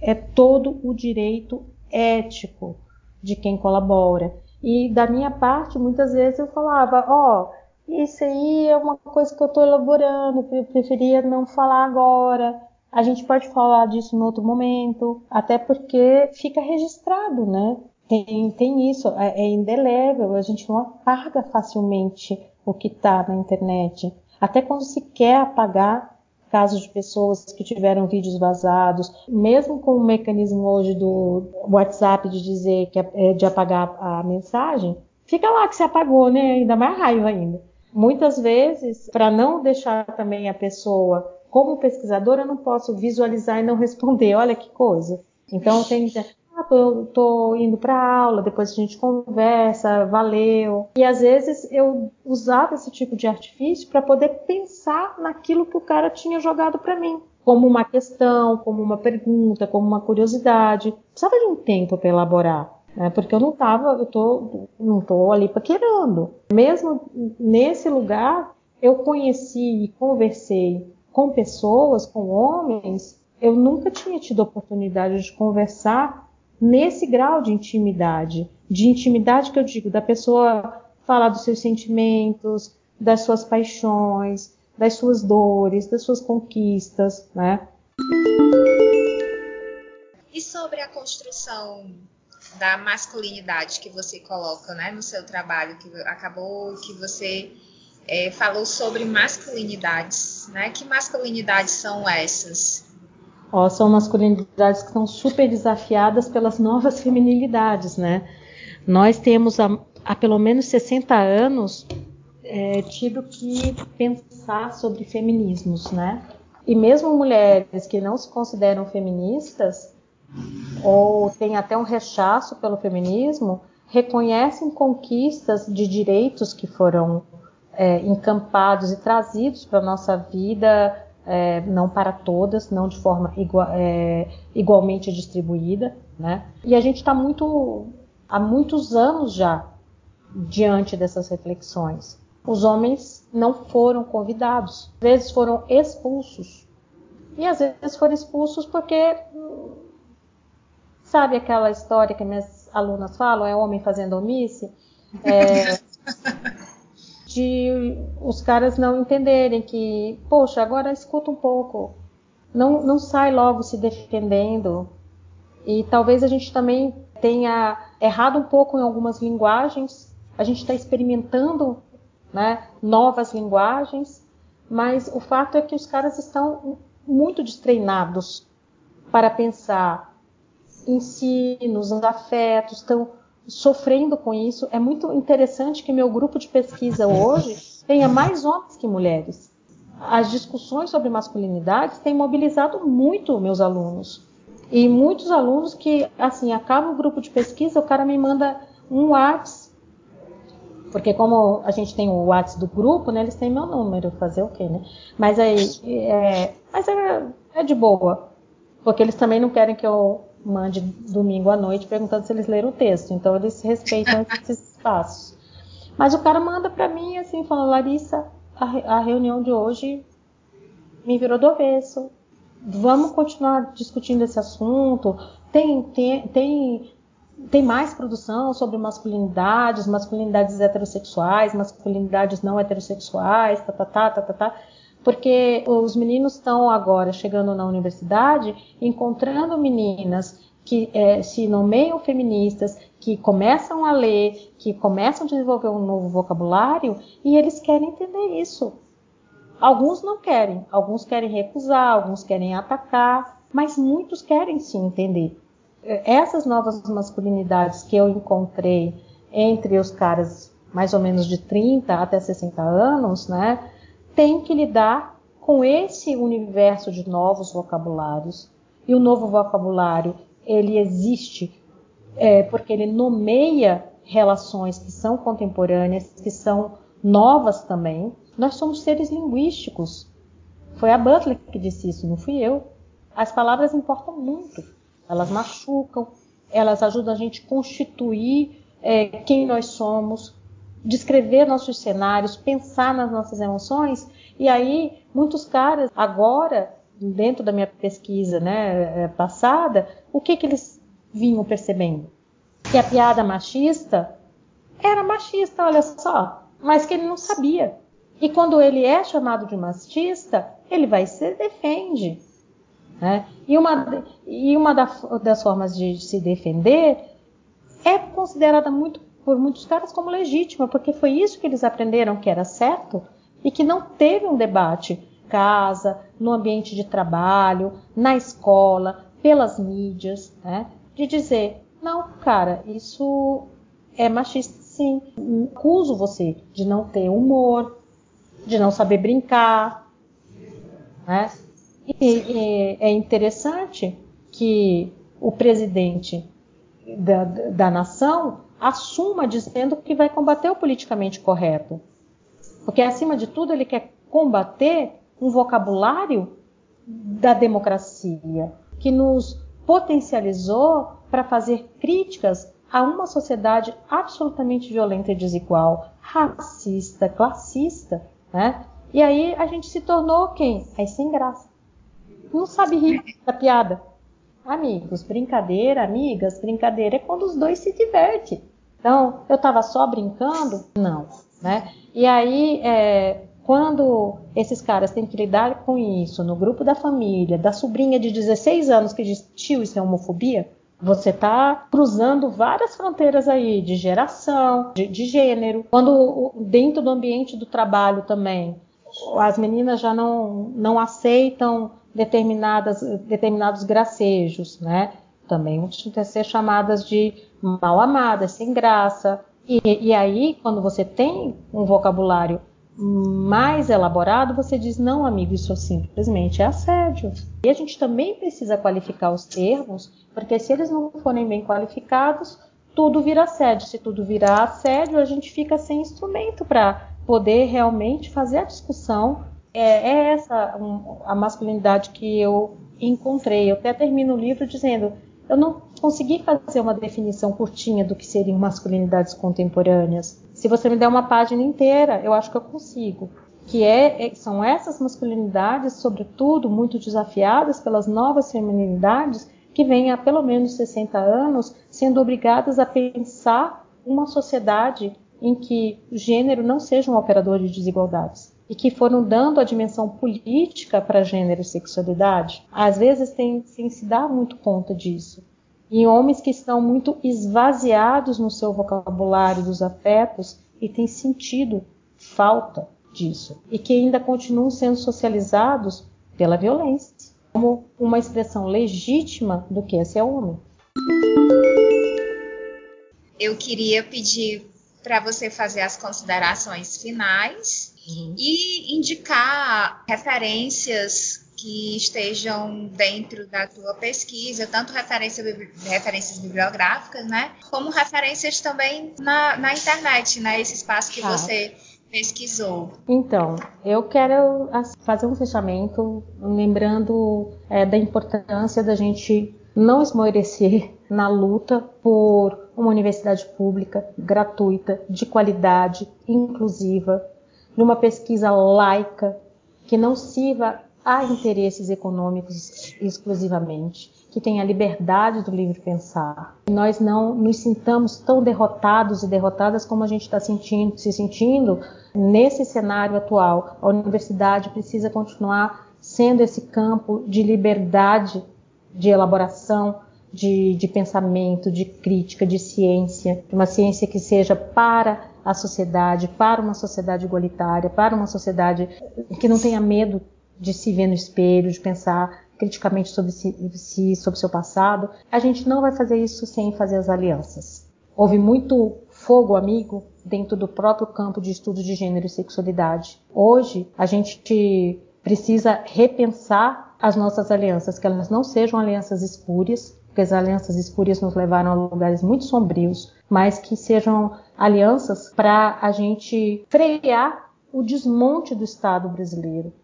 é todo o direito ético de quem colabora. E da minha parte, muitas vezes eu falava, ó, oh, isso aí é uma coisa que eu estou elaborando, eu preferia não falar agora. A gente pode falar disso em outro momento, até porque fica registrado, né? Tem, tem isso, é, é indelével, a gente não apaga facilmente o que está na internet. Até quando se quer apagar casos de pessoas que tiveram vídeos vazados, mesmo com o mecanismo hoje do WhatsApp de dizer que é, é de apagar a mensagem, fica lá que se apagou, né? Ainda mais raiva ainda. Muitas vezes, para não deixar também a pessoa, como pesquisadora, eu não posso visualizar e não responder. Olha que coisa. Então tem ah, tô, tô indo para aula, depois a gente conversa, valeu. E às vezes eu usava esse tipo de artifício para poder pensar naquilo que o cara tinha jogado para mim, como uma questão, como uma pergunta, como uma curiosidade. Precisava de um tempo para elaborar né? porque eu não estava, eu tô, não estou ali paquerando. Mesmo nesse lugar, eu conheci e conversei com pessoas, com homens, eu nunca tinha tido oportunidade de conversar nesse grau de intimidade. De intimidade que eu digo, da pessoa falar dos seus sentimentos, das suas paixões, das suas dores, das suas conquistas, né? E sobre a construção da masculinidade que você coloca né, no seu trabalho, que acabou que você é, falou sobre masculinidades. Né? Que masculinidades são essas? Oh, são masculinidades que são super desafiadas pelas novas [laughs] feminilidades, né? Nós temos há, há pelo menos 60 anos é, tido que pensar sobre feminismos, né? E mesmo mulheres que não se consideram feministas ou tem até um rechaço pelo feminismo, reconhecem conquistas de direitos que foram é, encampados e trazidos para a nossa vida, é, não para todas, não de forma igual, é, igualmente distribuída. Né? E a gente está muito, há muitos anos já diante dessas reflexões. Os homens não foram convidados, às vezes foram expulsos. E às vezes foram expulsos porque Sabe aquela história que minhas alunas falam, é homem fazendo omisse? É, [laughs] de os caras não entenderem que, poxa, agora escuta um pouco, não, não sai logo se defendendo. E talvez a gente também tenha errado um pouco em algumas linguagens. A gente está experimentando né, novas linguagens, mas o fato é que os caras estão muito destreinados para pensar ensinos, afetos, estão sofrendo com isso. É muito interessante que meu grupo de pesquisa hoje tenha mais homens que mulheres. As discussões sobre masculinidades têm mobilizado muito meus alunos. E muitos alunos que, assim, acaba o grupo de pesquisa, o cara me manda um WhatsApp, porque como a gente tem o WhatsApp do grupo, né, eles têm meu número, fazer o quê, né? Mas aí, é, mas é, é de boa, porque eles também não querem que eu mande domingo à noite perguntando se eles leram o texto, então eles respeitam [laughs] esses espaços. Mas o cara manda para mim assim, falando, Larissa, a, a reunião de hoje me virou do avesso vamos continuar discutindo esse assunto. Tem, tem, tem, tem mais produção sobre masculinidades, masculinidades heterossexuais, masculinidades não heterossexuais, tá, tá, tá, tá, tá, tá. Porque os meninos estão agora chegando na universidade, encontrando meninas que é, se nomeiam feministas, que começam a ler, que começam a desenvolver um novo vocabulário, e eles querem entender isso. Alguns não querem, alguns querem recusar, alguns querem atacar, mas muitos querem se entender. Essas novas masculinidades que eu encontrei entre os caras mais ou menos de 30 até 60 anos, né, tem que lidar com esse universo de novos vocabulários. E o novo vocabulário, ele existe é, porque ele nomeia relações que são contemporâneas, que são novas também, nós somos seres linguísticos. Foi a Butler que disse isso, não fui eu. As palavras importam muito. Elas machucam, elas ajudam a gente a constituir é, quem nós somos, descrever nossos cenários, pensar nas nossas emoções. E aí, muitos caras, agora, dentro da minha pesquisa né, é, passada, o que, que eles vinham percebendo? Que a piada machista era machista, olha só, mas que ele não sabia. E quando ele é chamado de machista, ele vai se defende. Né? E uma, e uma da, das formas de se defender é considerada muito, por muitos caras como legítima, porque foi isso que eles aprenderam que era certo e que não teve um debate casa, no ambiente de trabalho, na escola, pelas mídias, né? de dizer, não, cara, isso é machista sim. Acuso você de não ter humor, de não saber brincar. Né? E, e é interessante que o presidente da, da nação assuma dizendo que vai combater o politicamente correto. Porque, acima de tudo, ele quer combater um vocabulário da democracia que nos potencializou para fazer críticas a uma sociedade absolutamente violenta e desigual, racista, classista, né? E aí a gente se tornou quem? Aí sem graça. Não sabe rir da piada. Amigos, brincadeira, amigas, brincadeira é quando os dois se divertem. Então, eu estava só brincando? Não. Né? E aí, é, quando esses caras têm que lidar com isso no grupo da família, da sobrinha de 16 anos que diz, tio, isso é homofobia, você está cruzando várias fronteiras aí de geração, de, de, gênero. Quando dentro do ambiente do trabalho também, as meninas já não, não aceitam determinadas, determinados gracejos, né? Também vão ser chamadas de mal amadas, sem graça. E, e aí, quando você tem um vocabulário mais elaborado, você diz: não, amigo, isso simplesmente é assédio. E a gente também precisa qualificar os termos, porque se eles não forem bem qualificados, tudo vira assédio. Se tudo virar assédio, a gente fica sem instrumento para poder realmente fazer a discussão. É, é essa a masculinidade que eu encontrei. Eu até termino o livro dizendo: eu não consegui fazer uma definição curtinha do que seriam masculinidades contemporâneas se você me der uma página inteira, eu acho que eu consigo. Que é, é, são essas masculinidades, sobretudo, muito desafiadas pelas novas feminilidades, que vêm há pelo menos 60 anos sendo obrigadas a pensar uma sociedade em que o gênero não seja um operador de desigualdades e que foram dando a dimensão política para gênero e sexualidade, às vezes tem, sem se dar muito conta disso. em homens que estão muito esvaziados no seu vocabulário dos afetos e têm sentido falta disso e que ainda continuam sendo socializados pela violência como uma expressão legítima do que é ser homem. Eu queria pedir para você fazer as considerações finais uhum. e indicar referências que estejam dentro da tua pesquisa, tanto referência, referências bibliográficas, né, como referências também na, na internet, né, esse espaço que ah. você pesquisou. Então, eu quero fazer um fechamento lembrando é, da importância da gente não esmorecer na luta por uma universidade pública, gratuita, de qualidade, inclusiva, numa pesquisa laica que não sirva a interesses econômicos exclusivamente, que tenha a liberdade do livre pensar. Que nós não nos sintamos tão derrotados e derrotadas como a gente está sentindo, se sentindo nesse cenário atual. A universidade precisa continuar sendo esse campo de liberdade de elaboração, de, de, pensamento, de crítica, de ciência, uma ciência que seja para a sociedade, para uma sociedade igualitária, para uma sociedade que não tenha medo de se ver no espelho, de pensar criticamente sobre si, sobre seu passado, a gente não vai fazer isso sem fazer as alianças. Houve muito fogo amigo dentro do próprio campo de estudo de gênero e sexualidade. Hoje, a gente precisa repensar as nossas alianças, que elas não sejam alianças espúrias, porque as alianças espúrias nos levaram a lugares muito sombrios, mas que sejam alianças para a gente frear o desmonte do Estado brasileiro,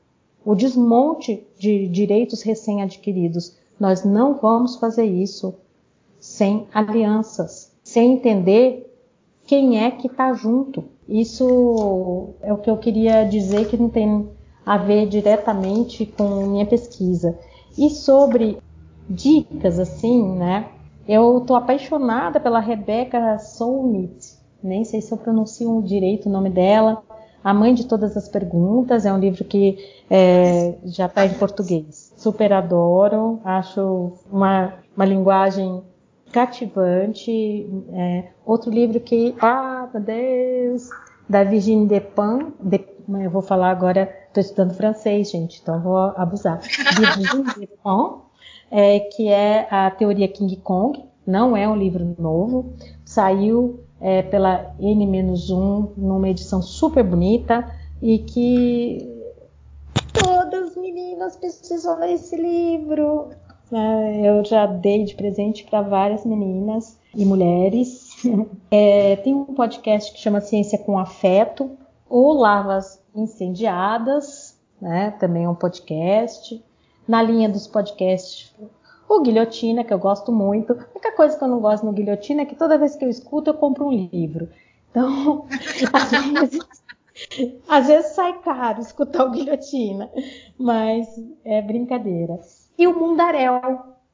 o desmonte de direitos recém-adquiridos. Nós não vamos fazer isso sem alianças, sem entender quem é que está junto. Isso é o que eu queria dizer que não tem a ver diretamente com minha pesquisa. E sobre dicas, assim, né? Eu tô apaixonada pela Rebecca Solnit, nem sei se eu pronuncio direito o nome dela, a Mãe de Todas as Perguntas é um livro que é, já está em português. Super adoro, acho uma, uma linguagem cativante. É, outro livro que, ah, meu Deus, da Virginie Despentes, de, eu vou falar agora, estou estudando francês, gente, então vou abusar. [laughs] Virginie Despentes, é, que é a teoria King Kong, não é um livro novo, saiu é, pela N-1 numa edição super bonita e que todas as meninas precisam ler esse livro. É, eu já dei de presente para várias meninas e mulheres. [laughs] É, tem um podcast que chama Ciência com Afeto, ou Lavas Incendiadas, né? também é um podcast. Na linha dos podcasts o Guilhotina, que eu gosto muito. A única coisa que eu não gosto no Guilhotina é que toda vez que eu escuto, eu compro um livro. Então, [laughs] às vezes, às vezes sai caro escutar o Guilhotina, mas é brincadeira. E o Mundaréu,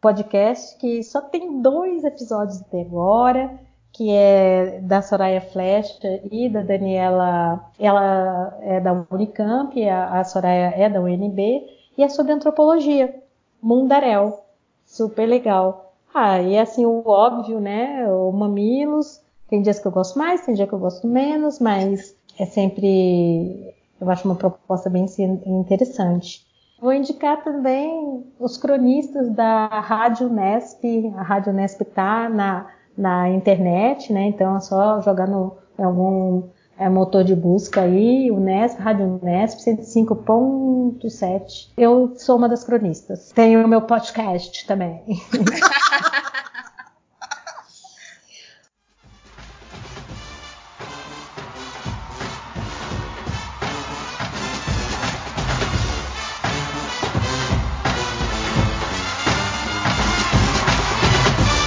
podcast que só tem dois episódios até agora, que é da Soraya Flecha e da Daniela. Ela é da Unicamp, a Soraya é da UNB, e é sobre antropologia. Mundaréu super legal. Ah, e assim, o óbvio, né? O Mamilos. Tem dias que eu gosto mais, tem dias que eu gosto menos, mas é sempre. Eu acho uma proposta bem interessante. Vou indicar também os cronistas da Rádio Nesp. A Rádio Nesp está na, na internet, né? Então é só jogar no em algum é, motor de busca aí, o Nesp, Rádio Nesp 105.7. Eu sou uma das cronistas. Tenho o meu podcast também. [laughs]